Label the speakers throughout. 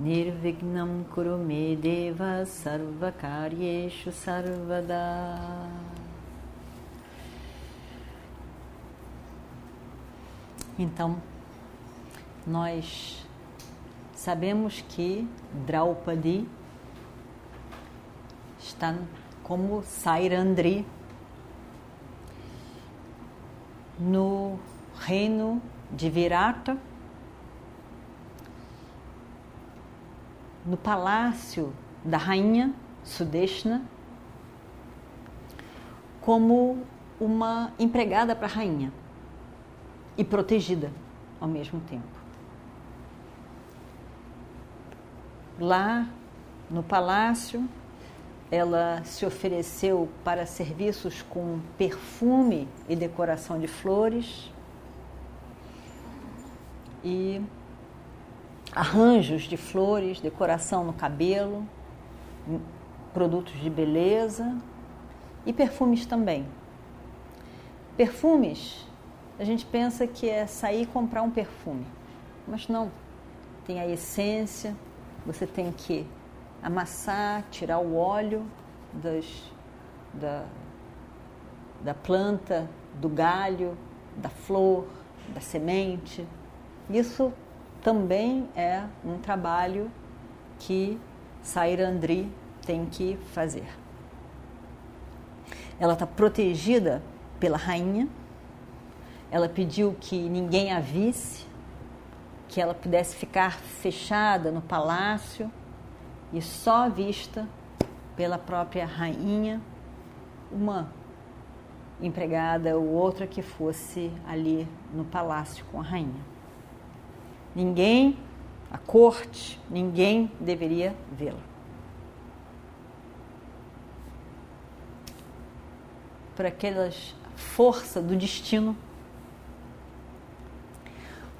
Speaker 1: Nirvignam Kurume Deva Sarvakaryeshu Sarvada. Então, nós sabemos que Draupadi está como Sairandri no reino de Virata, no palácio da rainha Sudeshna, como uma empregada para a rainha e protegida ao mesmo tempo. Lá no palácio, ela se ofereceu para serviços com perfume e decoração de flores e arranjos de flores, decoração no cabelo, produtos de beleza e perfumes também. Perfumes, a gente pensa que é sair e comprar um perfume, mas não. Tem a essência, você tem que amassar, tirar o óleo das, da, da planta, do galho, da flor, da semente. Isso também é um trabalho que Sairandri tem que fazer. Ela está protegida pela rainha. Ela pediu que ninguém a visse, que ela pudesse ficar fechada no palácio e só vista pela própria rainha, uma empregada ou outra que fosse ali no palácio com a rainha. Ninguém, a corte, ninguém deveria vê-la. Por aquelas força do destino.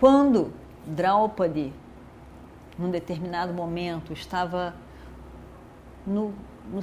Speaker 1: Quando Draupadi num determinado momento, estava no, no,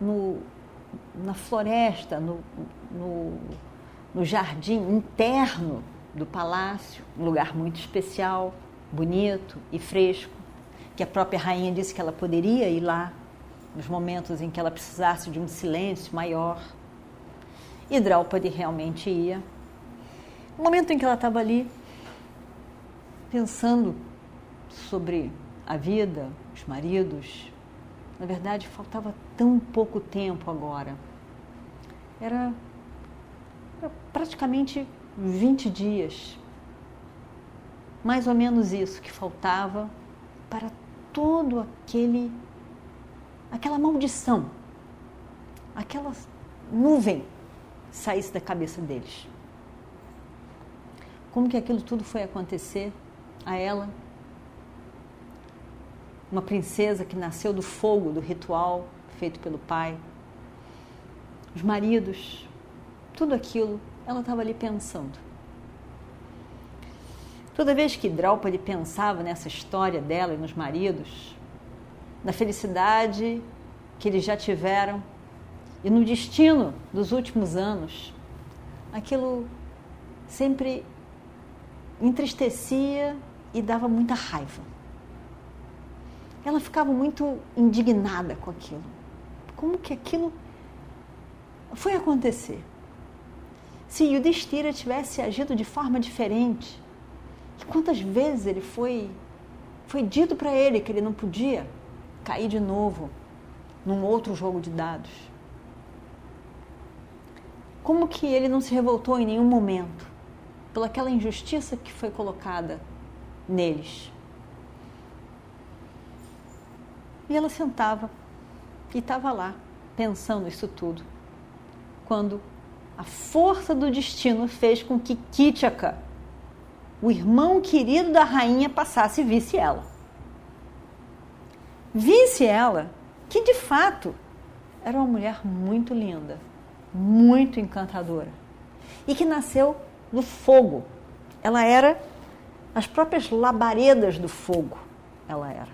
Speaker 1: no na floresta, no, no, no jardim interno do palácio, um lugar muito especial, bonito e fresco, que a própria rainha disse que ela poderia ir lá nos momentos em que ela precisasse de um silêncio maior. E Draupadi realmente ia. No momento em que ela estava ali, pensando sobre a vida, os maridos. Na verdade, faltava tão pouco tempo agora. Era, era praticamente 20 dias. Mais ou menos isso que faltava para todo aquele aquela maldição, aquela nuvem saísse da cabeça deles. Como que aquilo tudo foi acontecer a ela uma princesa que nasceu do fogo do ritual feito pelo pai, os maridos, tudo aquilo, ela estava ali pensando. Toda vez que Draupadi pensava nessa história dela e nos maridos, na felicidade que eles já tiveram e no destino dos últimos anos, aquilo sempre entristecia e dava muita raiva ela ficava muito indignada com aquilo. Como que aquilo foi acontecer? Se Yudhishthira tivesse agido de forma diferente, e quantas vezes ele foi foi dito para ele que ele não podia cair de novo num outro jogo de dados. Como que ele não se revoltou em nenhum momento pelaquela injustiça que foi colocada neles? E ela sentava e estava lá, pensando isso tudo. Quando a força do destino fez com que Kitchaka, o irmão querido da rainha, passasse e visse ela. Visse ela que de fato era uma mulher muito linda, muito encantadora e que nasceu do fogo. Ela era as próprias labaredas do fogo. Ela era.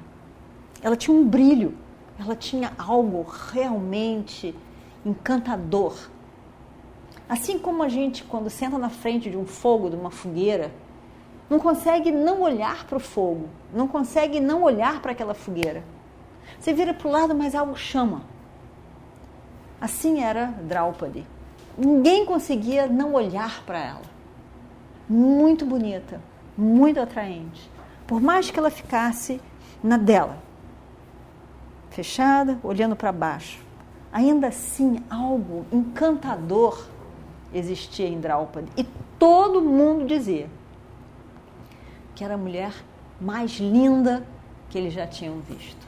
Speaker 1: Ela tinha um brilho, ela tinha algo realmente encantador. Assim como a gente, quando senta na frente de um fogo, de uma fogueira, não consegue não olhar para o fogo, não consegue não olhar para aquela fogueira. Você vira para o lado, mas algo chama. Assim era Draupadi. Ninguém conseguia não olhar para ela. Muito bonita, muito atraente. Por mais que ela ficasse na dela, fechada, olhando para baixo, ainda assim algo encantador existia em Draupadi. E todo mundo dizia que era a mulher mais linda que eles já tinham visto.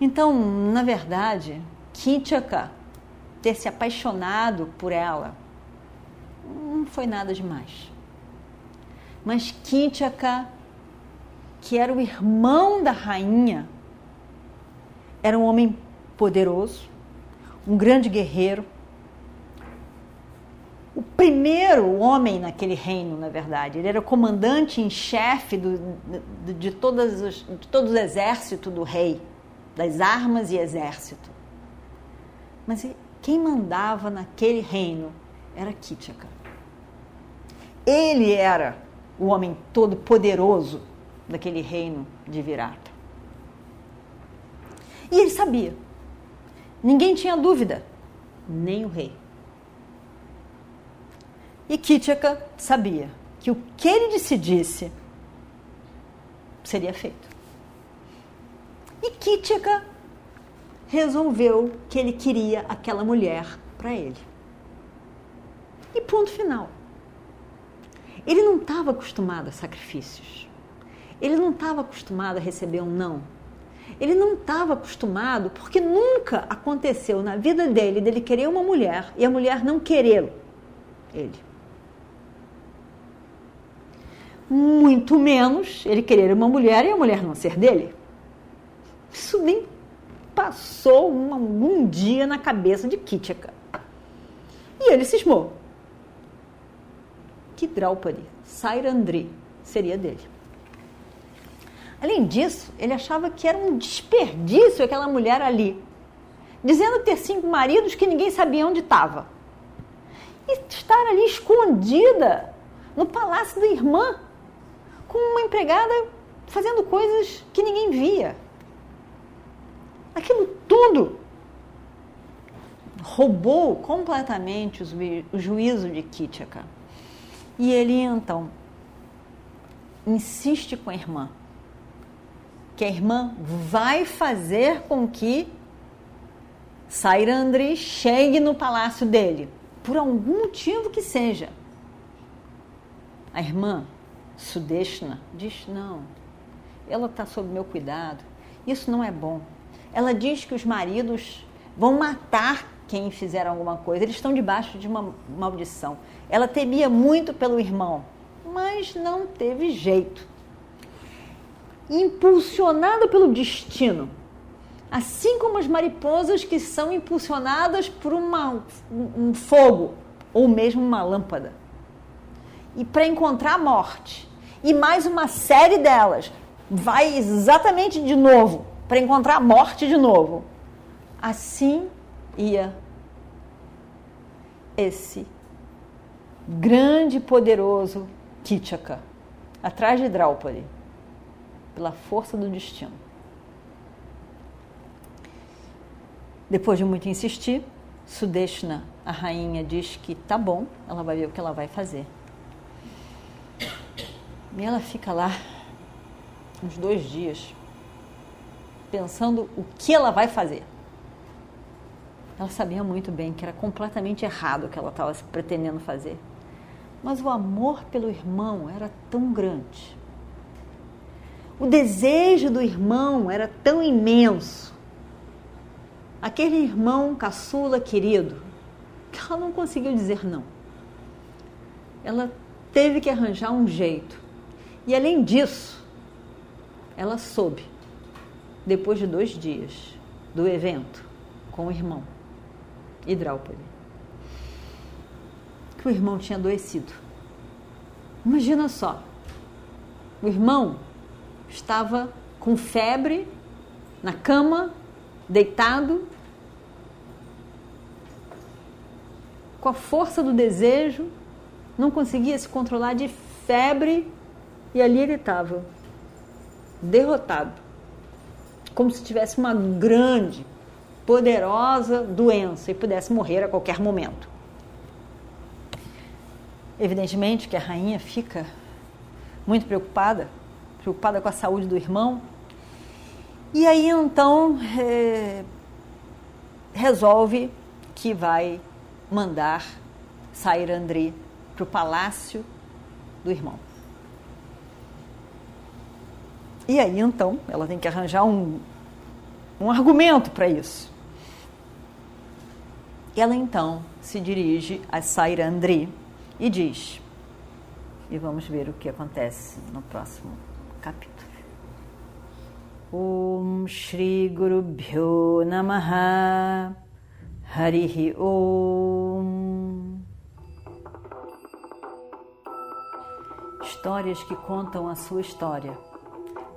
Speaker 1: Então, na verdade, Kitchaka ter se apaixonado por ela não foi nada demais. Mas Kitchaka, que era o irmão da rainha, era um homem poderoso, um grande guerreiro, primeiro homem naquele reino, na verdade. Ele era comandante em chefe do, de, de, todas os, de todo o exército do rei, das armas e exército. Mas quem mandava naquele reino era Kitchaka. Ele era o homem todo poderoso daquele reino de Virata. E ele sabia. Ninguém tinha dúvida, nem o rei. E Kitchaka sabia que o que ele decidisse seria feito. E Kitchaka resolveu que ele queria aquela mulher para ele. E ponto final. Ele não estava acostumado a sacrifícios. Ele não estava acostumado a receber um não. Ele não estava acostumado porque nunca aconteceu na vida dele dele querer uma mulher e a mulher não querê-lo. Ele muito menos ele querer uma mulher e a mulher não ser dele. Isso nem passou um, um dia na cabeça de Kitchaka. E ele cismou que Draupadi, Sairandri, seria dele. Além disso, ele achava que era um desperdício aquela mulher ali, dizendo ter cinco maridos que ninguém sabia onde estava. E estar ali escondida no palácio da irmã, com uma empregada fazendo coisas que ninguém via. Aquilo tudo roubou completamente o juízo de Kitchaka. E ele então insiste com a irmã que a irmã vai fazer com que Sairandri chegue no palácio dele, por algum motivo que seja. A irmã Sudeshna diz: não, ela está sob meu cuidado, isso não é bom. Ela diz que os maridos vão matar quem fizer alguma coisa, eles estão debaixo de uma maldição. Ela temia muito pelo irmão, mas não teve jeito. Impulsionada pelo destino, assim como as mariposas que são impulsionadas por uma, um fogo ou mesmo uma lâmpada. E para encontrar a morte, e mais uma série delas vai exatamente de novo para encontrar a morte de novo. Assim ia esse grande e poderoso Kitchaka atrás de Draupadi pela força do destino. Depois de muito insistir, Sudeshna, a rainha, diz que tá bom, ela vai ver o que ela vai fazer. E ela fica lá uns dois dias pensando o que ela vai fazer. Ela sabia muito bem que era completamente errado o que ela estava pretendendo fazer. Mas o amor pelo irmão era tão grande. O desejo do irmão era tão imenso. Aquele irmão caçula querido, que ela não conseguiu dizer não. Ela teve que arranjar um jeito e além disso, ela soube depois de dois dias do evento com o irmão e Draupadi, que o irmão tinha adoecido. Imagina só, o irmão estava com febre na cama, deitado, com a força do desejo, não conseguia se controlar de febre e ali ele estava, derrotado, como se tivesse uma grande, poderosa doença e pudesse morrer a qualquer momento. Evidentemente que a rainha fica muito preocupada, preocupada com a saúde do irmão, e aí então é, resolve que vai mandar sair André para o palácio do irmão. E aí então ela tem que arranjar um, um argumento para isso. Ela então se dirige a Saira André e diz: e vamos ver o que acontece no próximo capítulo. Om Shri Guru Bhyo Namaha Harihi Om Histórias que contam a sua história,